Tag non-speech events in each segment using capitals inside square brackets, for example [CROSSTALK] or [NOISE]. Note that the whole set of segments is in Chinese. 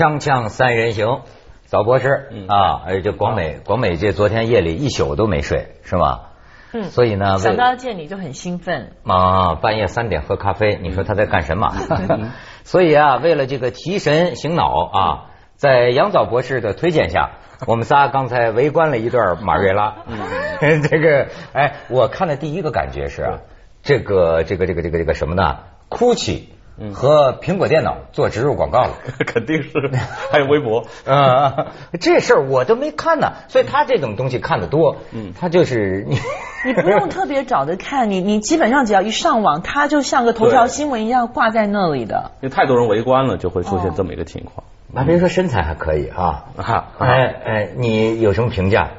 锵锵三人行，早博士啊，哎，这广美广美这昨天夜里一宿都没睡，是吗？嗯，所以呢，想到见你就很兴奋。啊，半夜三点喝咖啡，你说他在干什么？[LAUGHS] [LAUGHS] 所以啊，为了这个提神醒脑啊，在杨早博士的推荐下，我们仨刚才围观了一段马瑞拉。嗯，[LAUGHS] 这个哎，我看的第一个感觉是啊，这个这个这个这个这个什么呢？哭泣和苹果电脑做植入广告了。[LAUGHS] 肯定是，[LAUGHS] 还有微博，[LAUGHS] 啊，这事儿我都没看呢，所以他这种东西看得多，嗯，他就是你，你不用特别找着看，你你基本上只要一上网，他就像个头条新闻一样挂在那里的。因为太多人围观了，就会出现这么一个情况。那别说身材还可以啊，啊，哎哎，你有什么评价？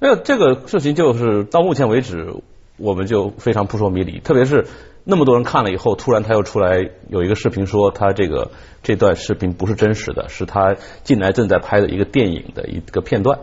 没有这个事情，就是到目前为止，我们就非常扑朔迷离。特别是那么多人看了以后，突然他又出来有一个视频说，他这个这段视频不是真实的，是他近来正在拍的一个电影的一个片段。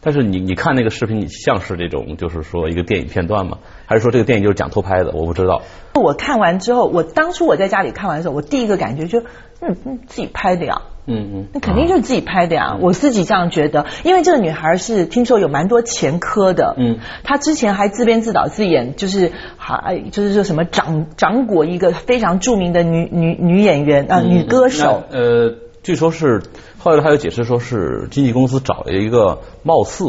但是你你看那个视频，你像是这种就是说一个电影片段吗？还是说这个电影就是讲偷拍的？我不知道。我看完之后，我当初我在家里看完的时候，我第一个感觉就，嗯嗯，自己拍的呀。嗯嗯。那肯定就是自己拍的呀，我自己这样觉得。因为这个女孩是听说有蛮多前科的，嗯，她之前还自编自导自演，就是还就是说什么掌掌果一个非常著名的女女女演员啊、女歌手，那呃，据说是后来还有解释说是经纪公司找了一个貌似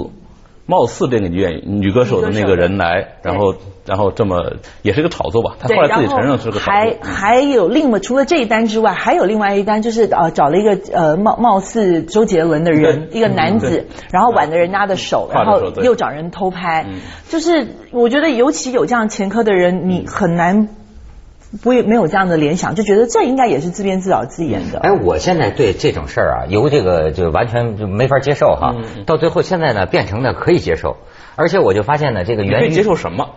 貌似这个女演女歌手的那个人来，然后然后这么也是一个炒作吧。他，后来自己承认是个炒还作。还还有另外除了这一单之外，还有另外一单，就是呃找了一个呃貌貌似周杰伦的人，一个男子，然后挽着人家的手，然后又找人偷拍。嗯，就是我觉得尤其有这样前科的人，你很难不会没有这样的联想，就觉得这应该也是自编自导自演的。哎，我现在对这种事儿啊，由这个就完全就没法接受哈，嗯到最后现在呢变成了可以接受，而且我就发现呢，这个源于接受什么？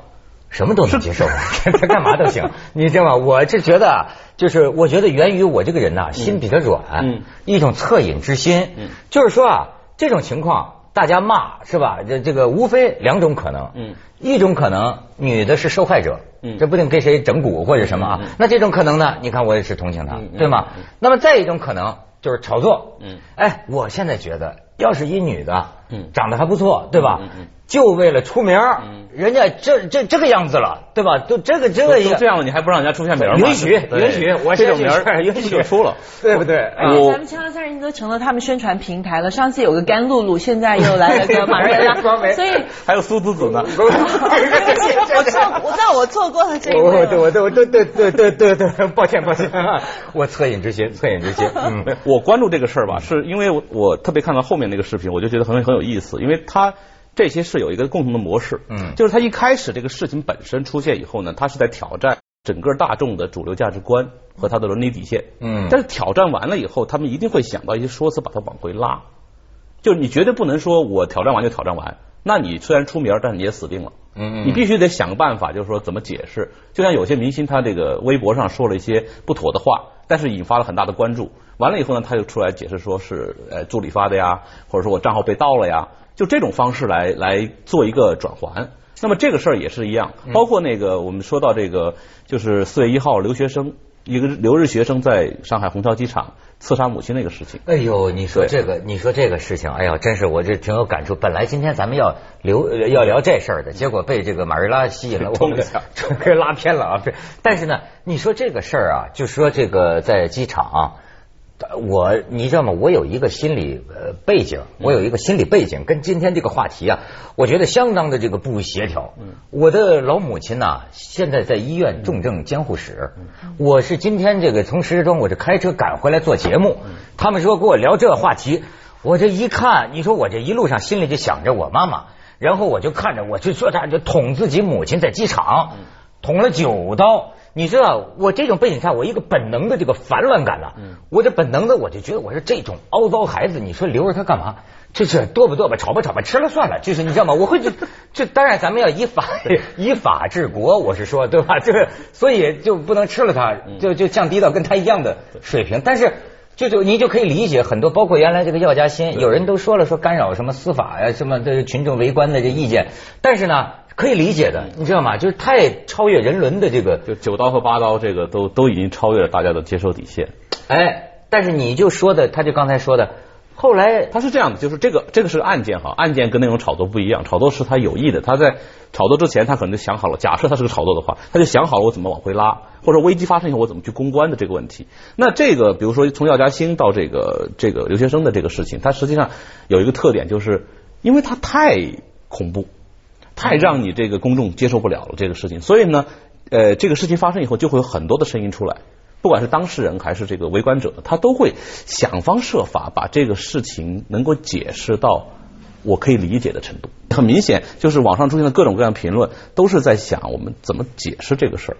什么都能接受，他 [LAUGHS] 干嘛都行。你知道吗？我是觉得啊，就是我觉得源于我这个人呐、心比较软，嗯一种恻隐之心。嗯就是说啊，这种情况大家骂是吧？这这个无非两种可能，嗯。一种可能女的是受害者，嗯。这不定给谁整蛊或者什么啊。那这种可能呢，你看我也是同情他，嗯嗯。对吗？嗯那么再一种可能就是炒作，嗯。哎，我现在觉得，要是一女的，嗯长得还不错，对吧？嗯嗯嗯就为了出名，嗯人家这这这个样子了，对吧？都这个这个都这样了，你还不让人家出现名儿吗？允许对允许，我这种名儿允许就出了。对不对？哎啊咱们锵锵三人都成了他们宣传平台了。上次有个甘露露，现在又 [LAUGHS] 来了个马瑞拉，[LAUGHS] 所以 [LAUGHS] 还有苏子子呢。我错，我知道我错过了这个我我位我我对对对对对对，抱歉抱歉，我恻隐之心，恻隐之心，嗯我关注这个事儿吧，是因为我我特别看到后面那个视频，我就觉得很很有意思，因为他这些是有一个共同的模式，嗯。就是他一开始这个事情本身出现以后呢，他是在挑战整个大众的主流价值观和他的伦理底线，嗯。但是挑战完了以后，他们一定会想到一些说辞把它往回拉，就是你绝对不能说我挑战完就挑战完，那你虽然出名，但是你也死定了。嗯你必须得想个办法，就是说怎么解释。就像有些明星，他这个微博上说了一些不妥的话，但是引发了很大的关注。完了以后呢，他就出来解释说是呃助理发的呀，或者说我账号被盗了呀，就这种方式来来做一个转环。那么这个事儿也是一样，包括那个我们说到这个，就是四月一号留学生一个留日学生在上海虹桥机场刺杀母亲那个事情。哎呦，你说这个，你说这个事情，哎呦，真是我这挺有感触。本来今天咱们要留呃要聊这事儿的，结果被这个马瑞拉吸引了，我们给 [LAUGHS] 拉偏了啊。对但是呢，你说这个事儿啊，就说这个在机场啊、我你知道吗？我有一个心理呃背景，我有一个心理背景，跟今天这个话题啊，我觉得相当的这个不协调。我的老母亲呐、现在在医院重症监护室，我是今天这个从石家庄我这开车赶回来做节目，他们说跟我聊这话题，我这一看，你说我这一路上心里就想着我妈妈，然后我就看着我就说他就捅自己母亲在机场捅了九刀。你知道我这种背景下，我一个本能的这个烦乱感呐、我这本能的我就觉得我说这种凹糟孩子，你说留着他干嘛？这是剁吧剁吧，炒吧炒吧，吃了算了。就是你知道吗？我会这这当然咱们要依法依法治国，我是说对吧？[LAUGHS] 就是所以就不能吃了他，就就降低到跟他一样的水平。但是就就你就可以理解很多，包括原来这个药家鑫，有人都说了说干扰什么司法呀，什么的群众围观的这意见，但是呢。可以理解的，你知道吗？就是太超越人伦的这个，就九刀和八刀，这个都都已经超越了大家的接受底线。哎，但是你就说的，他就刚才说的，后来他是这样的，就是这个这个是个案件哈，案件跟那种炒作不一样，炒作是他有意的，他在炒作之前他可能就想好了，假设他是个炒作的话，他就想好了我怎么往回拉，或者危机发生以后我怎么去公关的这个问题。那这个比如说从药家鑫到这个这个留学生的这个事情，它实际上有一个特点，就是因为它太恐怖，太让你这个公众接受不了了这个事情，所以呢，呃，这个事情发生以后就会有很多的声音出来。不管是当事人还是这个围观者，他都会想方设法把这个事情能够解释到我可以理解的程度。很明显，就是网上出现的各种各样评论，都是在想我们怎么解释这个事儿。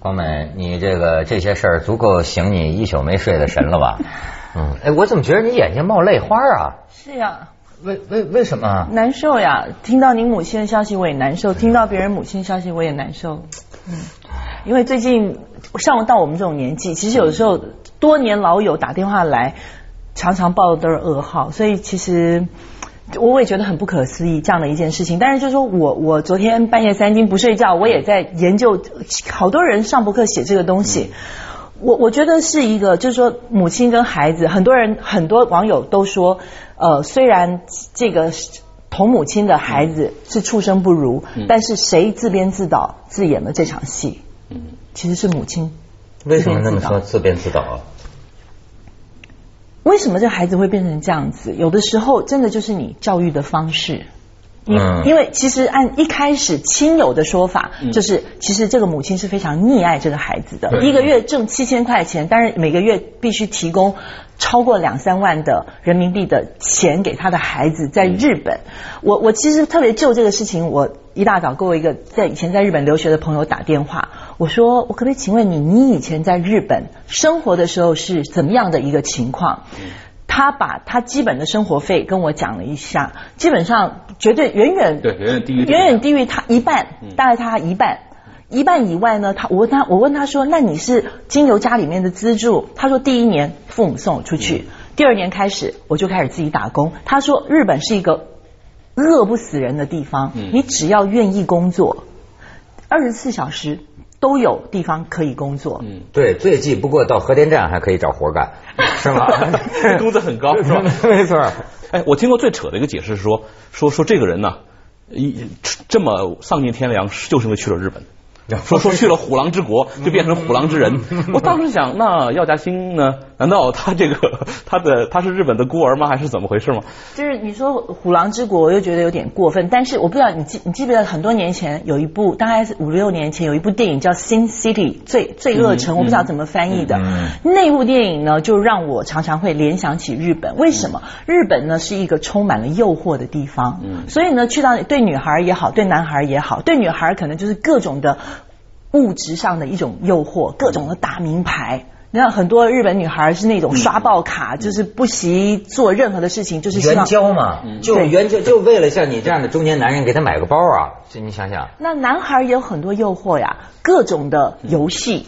光美，你这个这些事儿足够醒你一宿没睡的神了吧？[LAUGHS] 嗯，哎，我怎么觉得你眼睛冒泪花啊？是呀，为为为什么？难受呀！听到您母亲的消息我也难受，听到别人母亲消息我也难受。嗯，因为最近上到我们这种年纪，其实有的时候多年老友打电话来，常常报的都是噩耗，所以其实我也觉得很不可思议这样的一件事情。但是就是说我我昨天半夜三更不睡觉，我也在研究，好多人上博客写这个东西。我我觉得是一个，就是说母亲跟孩子，很多人很多网友都说，呃，虽然这个同母亲的孩子是畜生不如，但是谁自编自导自演了这场戏？嗯，其实是母亲。为什么那么说自编自导啊？为什么这孩子会变成这样子？有的时候真的就是你教育的方式。嗯。因为其实按一开始亲友的说法，就是其实这个母亲是非常溺爱这个孩子的，一个月挣七千块钱，但是每个月必须提供超过两三万的人民币的钱给他的孩子。在日本，我我其实特别就这个事情，我一大早给我一个在以前在日本留学的朋友打电话，我说我可不可以请问你，你以前在日本生活的时候是怎么样的一个情况？他把他基本的生活费跟我讲了一下，基本上绝对远远对，远远低于远远低于他一半，大概他一半。一半以外呢，他我问他我问他说，那你是经由家里面的资助？他说第一年父母送我出去，第二年开始我就开始自己打工。他说日本是一个饿不死人的地方，嗯你只要愿意工作，二十四小时都有地方可以工作。嗯，对，最近不过到核电站还可以找活干，[LAUGHS] 是吗？[LAUGHS] 工资很高是吧？[LAUGHS] 没错。哎，我听过最扯的一个解释是说，说说这个人呢，一这么丧尽天良，就是因为去了日本。说说去了虎狼之国，就变成虎狼之人。我当时想，那药家鑫呢？难道他这个 [LAUGHS] 他的他是日本的孤儿吗？还是怎么回事吗？就是你说虎狼之国，我又觉得有点过分。但是我不知道你记你记不记得很多年前有一部，大概是五六年前有一部电影叫《Sin City》罪罪恶城，我不知道怎么翻译的。嗯那部电影呢，就让我常常会联想起日本。为什么？日本呢是一个充满了诱惑的地方，嗯所以呢，去到对女孩也好，对男孩也好，对女孩可能就是各种的物质上的一种诱惑，各种的大名牌。你看很多日本女孩是那种刷爆卡，就是不惜做任何的事情，就是希援交嘛，就对援交，就为了像你这样的中年男人给她买个包啊，这你想想，那男孩也有很多诱惑呀，各种的游戏，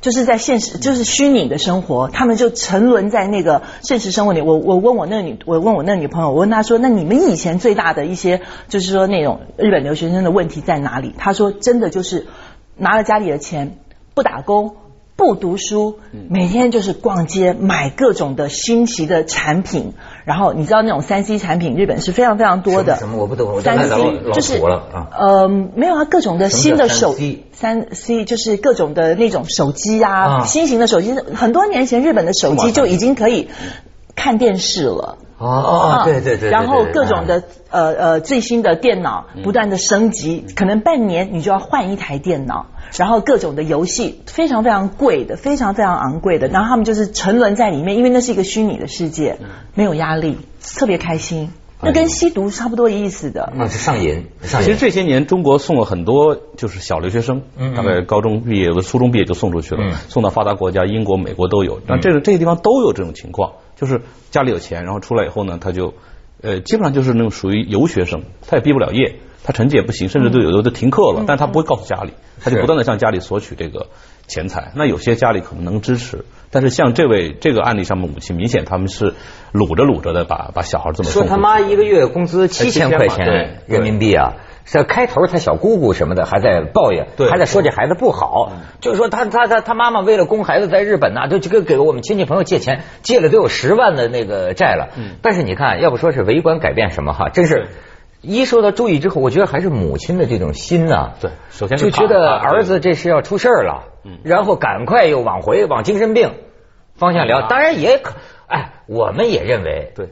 就是在现实，就是虚拟的生活，他们就沉沦在那个现实生活里。我我问我那个女，我问我那个女朋友，我问她说，那你们以前最大的一些，就是说那种日本留学生的问题在哪里？她说，真的就是拿了家里的钱，不打工。不读书，每天就是逛街买各种的新奇的产品，然后你知道那种三 C 产品，日本是非常非常多的。什么我不懂三 C 就是呃，没有啊，各种的新的手 3C 三 C 就是各种的那种手机啊，啊。新型的手机，很多年前日本的手机就已经可以看电视了。哦哦啊哦，对对对，然后各种的呃呃最新的电脑不断的升级，嗯可能半年你就要换一台电脑，然后各种的游戏非常非常贵的，非常非常昂贵的，然后他们就是沉沦在里面，因为那是一个虚拟的世界，嗯没有压力，特别开心，那跟吸毒差不多意思的。那是上瘾，上瘾。其实这些年中国送了很多就是小留学生，嗯大概高中毕业有的初中毕业就送出去了，嗯送到发达国家，英国、美国都有。那这个这些地方都有这种情况，就是家里有钱，然后出来以后呢，他就呃基本上就是那种属于游学生，他也毕不了业，他成绩也不行，甚至都有的都停课了，但他不会告诉家里，他就不断的向家里索取这个钱财。那有些家里可能能支持，但是像这位这个案例上面母亲，明显他们是撸着撸着的把把小孩这么送说他妈一个月工资七千块钱人民币啊，是开头他小姑姑什么的还在抱怨，对。还在说这孩子不好，就是说他他他他妈妈为了供孩子在日本呐，就这个给我们亲戚朋友借钱，借了得有十万的那个债了。但是你看，要不说是围观改变什么哈，真是。一受到注意之后，我觉得还是母亲的这种心呐、对首先就觉得儿子这是要出事儿了，嗯。然后赶快又往回往精神病方向聊。啊当然也可，哎，我们也认为对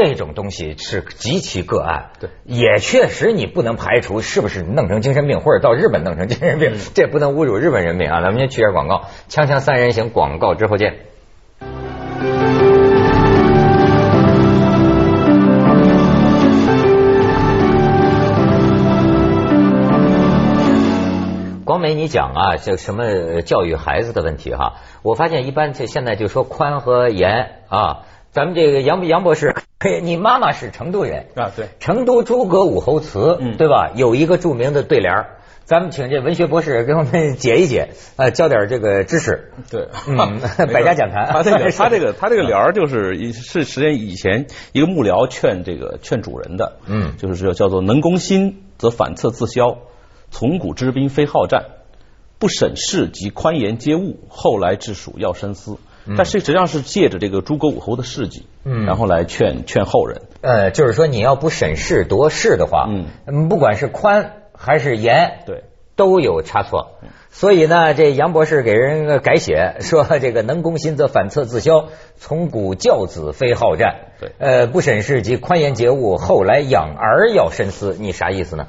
这种东西是极其个案，对也确实你不能排除是不是弄成精神病，或者到日本弄成精神病，嗯这不能侮辱日本人民啊。咱们先去下广告，锵锵三人行广告之后见。光美，你讲啊，这什么教育孩子的问题哈？我发现一般这现在就说宽和严啊。咱们这个杨杨博士，嘿你妈妈是成都人，啊对。成都诸葛武侯祠，嗯。对吧？有一个著名的对联儿咱们请这文学博士给我们解一解，呃，教点这个知识。对，嗯 [LAUGHS] 百家讲坛。他这个 [LAUGHS] 他这个他这个联儿就是是实际上以前一个幕僚劝这个劝主人的，嗯。就是叫叫做能攻心则反侧自消，从古之兵非好战，不审事及宽严皆误，后来治蜀要深思。但是实际上是借着这个诸葛武侯的事迹，嗯然后来劝劝后人。呃，就是说你要不审事夺势的话，嗯不管是宽还是严，对，都有差错。所以呢，这杨博士给人改写说，这个能攻心则反侧自消，从古教子非好战。对呃，不审事及宽严节物，后来养儿要深思。你啥意思呢？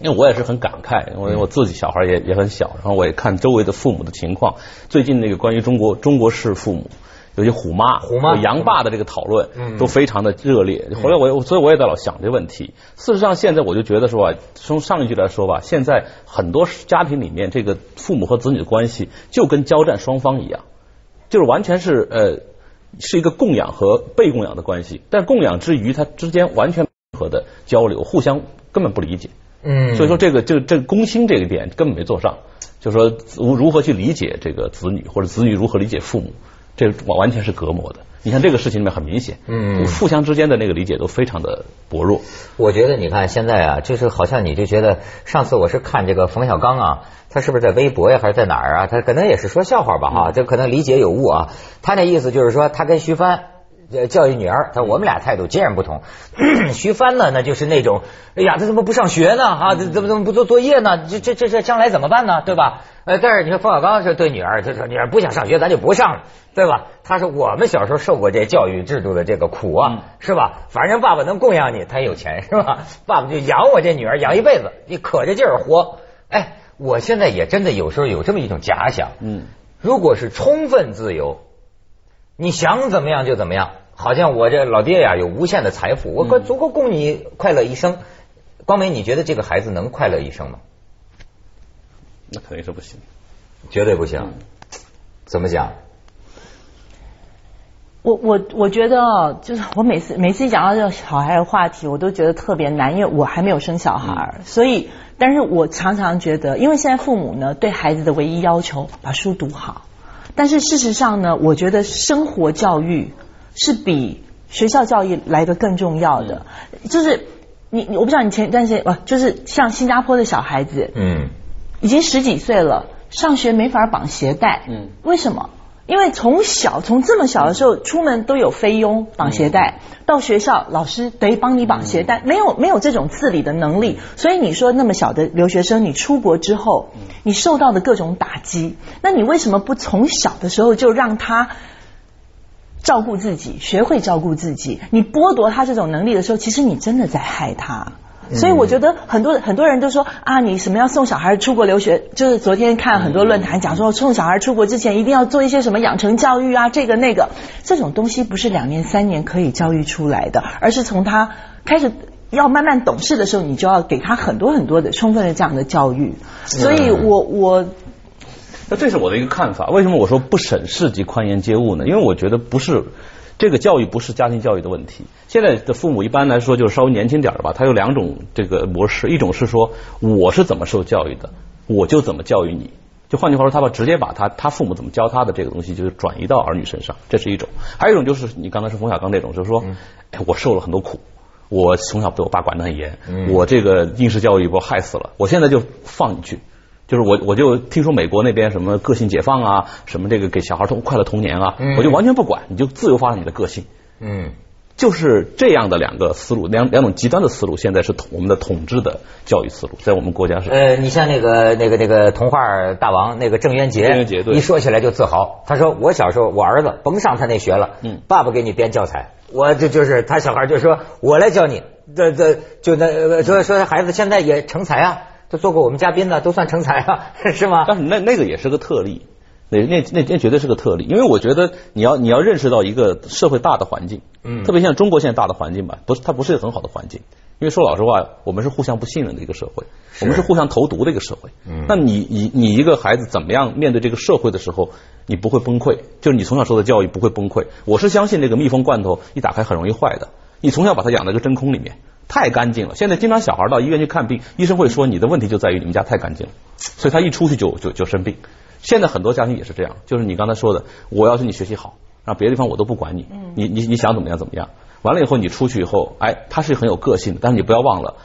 因为我也是很感慨，因为我自己小孩也也很小，然后我也看周围的父母的情况。最近那个关于中国中国式父母，尤其虎妈、虎妈有杨爸的这个讨论，嗯都非常的热烈。后来我所以我也在老想这个问题。事实上，现在我就觉得说啊，从上一句来说吧，现在很多家庭里面，这个父母和子女的关系就跟交战双方一样，就是完全是呃是一个供养和被供养的关系，但供养之余，他之间完全没有任何的交流，互相根本不理解。嗯所以说这个这个这个公心这个点根本没做上，就说如如何去理解这个子女，或者子女如何理解父母，这个完完全是隔膜的。你看这个事情里面很明显，嗯互相之间的那个理解都非常的薄弱。我觉得你看现在啊，就是好像你就觉得上次我是看这个冯小刚啊，他是不是在微博呀还是在哪儿啊？他可能也是说笑话吧哈，这可能理解有误啊。他那意思就是说，他跟徐帆。呃，教育女儿，他说我们俩态度截然不同。[CLEARS THROAT] 徐帆呢，那就是那种，哎呀，他怎么不上学呢？啊，这怎么怎么不做作业呢？这这这这将来怎么办呢？对吧？呃，但是你说冯小刚是对女儿，他说女儿不想上学，咱就不上了，对吧？他说我们小时候受过这教育制度的这个苦啊，是吧？反正爸爸能供养你，他有钱是吧？爸爸就养我这女儿，养一辈子，你可着劲儿活。哎，我现在也真的有时候有这么一种假想，嗯，如果是充分自由，你想怎么样就怎么样，好像我这老爹呀有无限的财富，我够足够供你快乐一生。光美，你觉得这个孩子能快乐一生吗？那肯定是不行。绝对不行。怎么讲？我我我觉得哦，就是我每次每次一讲到这个小孩的话题，我都觉得特别难，因为我还没有生小孩，所以，但是我常常觉得，因为现在父母呢对孩子的唯一要求把书读好，但是事实上呢，我觉得生活教育是比学校教育来的更重要的，就是你我不知道你前一段时间啊，就是像新加坡的小孩子，嗯已经十几岁了，上学没法绑鞋带。嗯，为什么？因为从小从这么小的时候出门都有菲佣绑鞋带，到学校老师得帮你绑鞋带，没有没有这种自理的能力，所以你说那么小的留学生，你出国之后，你受到的各种打击，那你为什么不从小的时候就让他？照顾自己，学会照顾自己。你剥夺他这种能力的时候，其实你真的在害他。所以我觉得很多很多人都说啊，你什么要送小孩出国留学？就是昨天看很多论坛讲说，送小孩出国之前一定要做一些什么养成教育啊，这个那个，这种东西不是两年三年可以教育出来的，而是从他开始要慢慢懂事的时候，你就要给他很多很多的充分的这样的教育。所以我我那这是我的一个看法。为什么我说不审视及宽严皆物呢？因为我觉得不是这个教育不是家庭教育的问题。现在的父母一般来说就是稍微年轻点儿吧，他有两种这个模式，一种是说我是怎么受教育的，我就怎么教育你。就换句话说，他把直接把他他父母怎么教他的这个东西，就是转移到儿女身上，这是一种。还有一种就是你刚才说冯小刚那种，就是说，哎，我受了很多苦，我从小被我爸管得很严，嗯我这个应试教育把我害死了，我现在就放你去。就是我，我就听说美国那边什么个性解放啊，什么这个给小孩童快乐童年啊，嗯我就完全不管，你就自由发展你的个性。嗯，就是这样的两个思路，两两种极端的思路，现在是统我们的统治的教育思路，在我们国家是。呃，你像那个那个那个童话大王那个郑渊洁，郑渊洁对一说起来就自豪。他说我小时候我儿子甭上他那学了，嗯爸爸给你编教材，我这就是他小孩就说我来教你，这这就那呃说说孩子现在也成才啊，都做过我们嘉宾的，都算成才了，[LAUGHS] 是吗？但是那那个也是个特例，那那那那绝对是个特例，因为我觉得你要你要认识到一个社会大的环境，嗯特别像中国现在大的环境吧，不是它不是一个很好的环境，因为说老实话，我们是互相不信任的一个社会，我们是互相投毒的一个社会。嗯那你你你一个孩子怎么样面对这个社会的时候，你不会崩溃，就是你从小受的教育不会崩溃。我是相信这个密封罐头一打开很容易坏的，你从小把它养在个真空里面。太干净了，现在经常小孩到医院去看病，医生会说你的问题就在于你们家太干净了，所以他一出去就就就生病。现在很多家庭也是这样，就是你刚才说的，我要是你学习好，然后别的地方我都不管你，你你你想怎么样怎么样。完了以后你出去以后，哎，他是很有个性的，但是你不要忘了，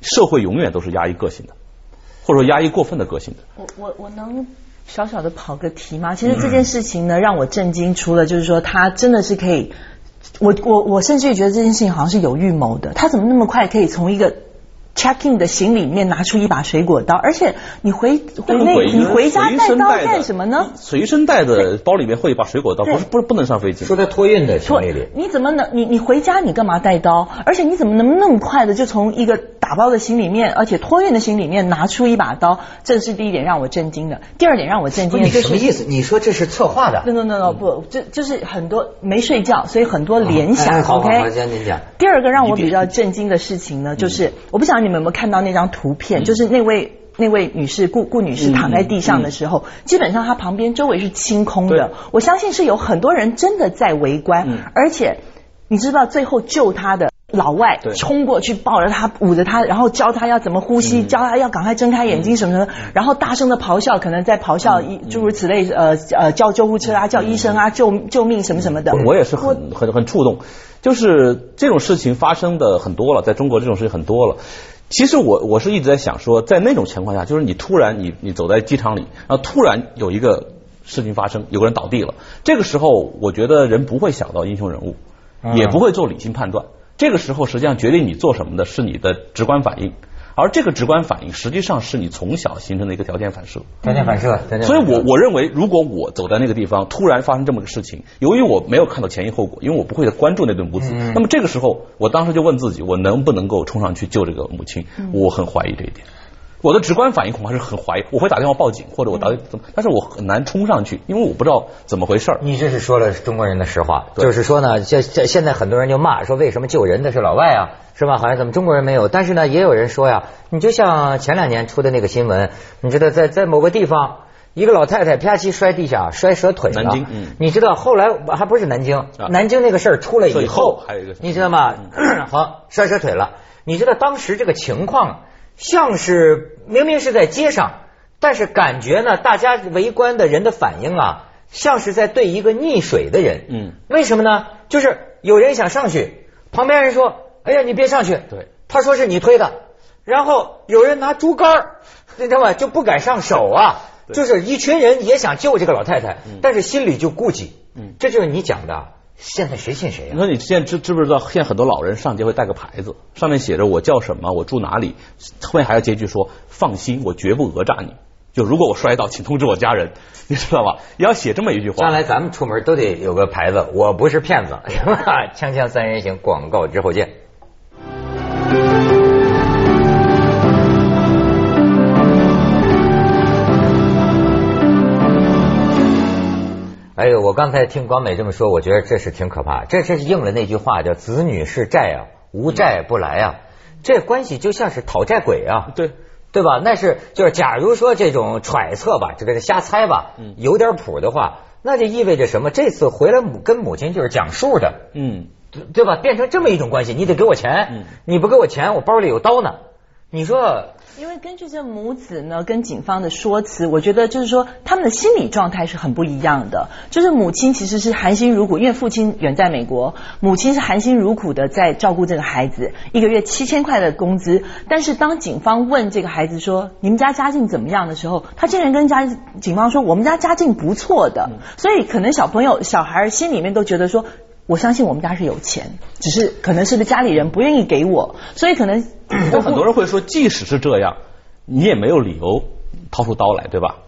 社会永远都是压抑个性的，或者说压抑过分的个性的。我我我能小小的跑个题吗？其实这件事情呢，让我震惊，除了就是说他真的是可以，我我我甚至于觉得这件事情好像是有预谋的。他怎么那么快可以从一个 check in 的行李里面拿出一把水果刀？而且你回回那你回家带刀干什么呢？随身带的包里面会有一把水果刀，不是不是不能上飞机。说在托运的行李里，你怎么能你你回家你干嘛带刀？而且你怎么能那么快的就从一个打包的行李面，而且托运的行李面拿出一把刀？这是第一点让我震惊的。第二点让我震惊的就是什么意思？你说这是策划的？no no no no 不，这就是很多没睡觉，所以很多联想。哎好好 OK，好，先您讲。第二个让我比较震惊的事情呢，就是我不晓得你们有没有看到那张图片，就是那位。那位女士顾顾女士躺在地上的时候，基本上她旁边周围是清空的。我相信是有很多人真的在围观，嗯。而且你知道最后救她的老外冲过去抱着她捂着她，然后教她要怎么呼吸，嗯。教她要赶快睁开眼睛什么什么，然后大声的咆哮，可能在咆哮一诸如此类，呃呃叫救护车啊，叫医生啊，救救命什么什么的。我我也是很很很触动，就是这种事情发生的很多了，在中国这种事情很多了。其实我我是一直在想说，在那种情况下，就是你突然你你走在机场里，然后突然有一个事情发生，有个人倒地了，这个时候我觉得人不会想到英雄人物，嗯也不会做理性判断。这个时候实际上决定你做什么的是你的直观反应，而这个直观反应实际上是你从小形成的一个条件反射。条件反射，条件反射所以我我认为，如果我走在那个地方，突然发生这么个事情，由于我没有看到前因后果，因为我不会关注那对母子，嗯那么这个时候，我当时就问自己，我能不能够冲上去救这个母亲？嗯我很怀疑这一点。我的直观反应恐怕是很怀疑，我会打电话报警，或者我打嗯怎么，但是我很难冲上去，因为我不知道怎么回事儿。你这是说了中国人的实话，就是说呢，现现现在很多人就骂说为什么救人的是老外啊，是吧？好像咱们中国人没有？但是呢，也有人说呀，你就像前两年出的那个新闻，你知道在在某个地方。一个老太太啪叽摔地下，摔折腿了。南京嗯你知道后来还不是南京，南京那个事儿出来以以后还有一个你知道吗？[CLEARS THROAT] 好，摔折腿了。你知道当时这个情况，像是明明是在街上，但是感觉呢，大家围观的人的反应啊，像是在对一个溺水的人。嗯，为什么呢？就是有人想上去，旁边人说：“哎呀，你别上去。”对，他说是你推的，然后有人拿竹竿儿，你知道吗？就不敢上手啊。就是一群人也想救这个老太太，嗯但是心里就顾忌。嗯这就是你讲的，现在谁信谁啊？你说你现在知知不知道？现在很多老人上街会带个牌子，上面写着我叫什么，我住哪里，后面还要接一句说放心，我绝不讹诈你。就如果我摔倒，请通知我家人，[LAUGHS] 你知道吧？也要写这么一句话。将来咱们出门都得有个牌子，我不是骗子，是吧？锵锵三人行，广告之后见。哎呦，我刚才听广美这么说，我觉得这是挺可怕。这这是应了那句话，叫“子女是债啊，无债不来啊”。这关系就像是讨债鬼啊。对，对吧？那是就是，假如说这种揣测吧，这个瞎猜吧，嗯有点谱的话，那就意味着什么？这次回来母跟母亲就是讲数的，嗯，对对吧？变成这么一种关系，你得给我钱，嗯你不给我钱，我包里有刀呢。你说因为根据这母子呢跟警方的说辞，我觉得就是说他们的心理状态是很不一样的。就是母亲其实是含辛茹苦，因为父亲远在美国，母亲是含辛茹苦的在照顾这个孩子，一个月七千块的工资。但是当警方问这个孩子说你们家家境怎么样的时候，他竟然跟家警方说我们家家境不错的。所以可能小朋友小孩心里面都觉得说。我相信我们家是有钱，只是可能是不是家里人不愿意给我，所以可能 [CLEARS THROAT] 但很多人会说，即使是这样，你也没有理由掏出刀来，对吧？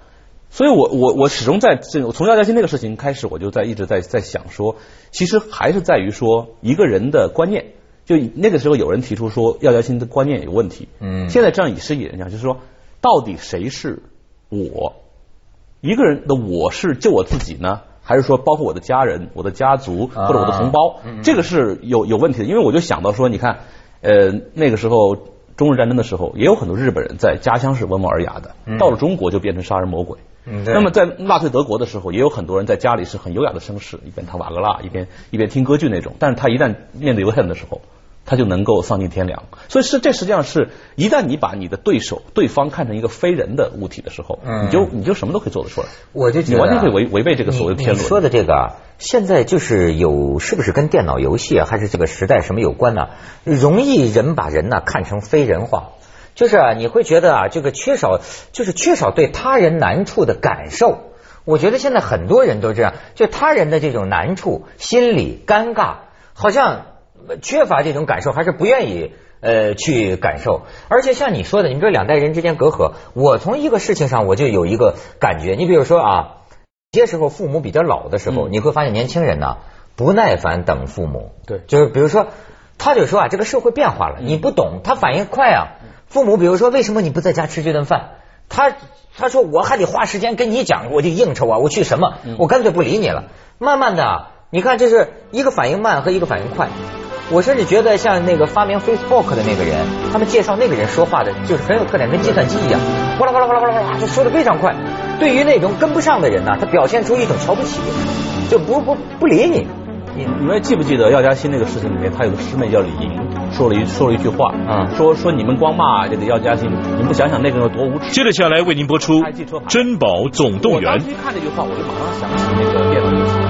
所以我我我始终在这从廖家鑫那个事情开始，我就在一直在在想说，其实还是在于说一个人的观念。就那个时候有人提出说廖家鑫的观念有问题，嗯，现在这样以示以人讲，就是说到底谁是我？一个人的我是就我自己呢？还是说，包括我的家人、我的家族或者我的同胞，这个是有有问题的。因为我就想到说，你看，呃，那个时候中日战争的时候，也有很多日本人在家乡是温文尔雅的，到了中国就变成杀人魔鬼。那么在纳粹德国的时候，也有很多人在家里是很优雅的绅士，一边弹瓦格纳，一边一边听歌剧那种。但是他一旦面对犹太人的时候，他就能够丧尽天良，所以是这实际上是一旦你把你的对手、对方看成一个非人的物体的时候，你就你就什么都可以做得出来。我就你完全可以违违背这个所谓的天伦。说的这个啊，现在就是有是不是跟电脑游戏啊，还是这个时代什么有关呢？容易人把人呢看成非人化，就是啊，你会觉得啊，这个缺少就是缺少对他人难处的感受。我觉得现在很多人都这样，就他人的这种难处、心理尴尬，好像。缺乏这种感受，还是不愿意呃去感受。而且像你说的，你说两代人之间隔阂，我从一个事情上我就有一个感觉。你比如说啊，有些时候父母比较老的时候，你会发现年轻人呢不耐烦等父母。对，就是比如说，他就说啊，这个社会变化了，你不懂，他反应快啊。父母比如说，为什么你不在家吃这顿饭？他他说我还得花时间跟你讲，我就应酬啊，我去什么？我干脆不理你了。慢慢的，你看这是一个反应慢和一个反应快。我甚至觉得像那个发明 Facebook 的那个人，他们介绍那个人说话的，就是很有特点，跟计算机一样，哗啦哗啦哗啦哗啦哗啦，就说的非常快。对于那种跟不上的人呢，他表现出一种瞧不起，就不不不理你。你你们记不记得药家鑫那个事情里面，他有个师妹叫李莹，说了一说了一句话，啊，说说你们光骂这个药家鑫，你们不想想那个人有多无耻。接着下来为您播出《珍宝总动员》。我当时一看这句话，我就马上想起那个电脑游戏。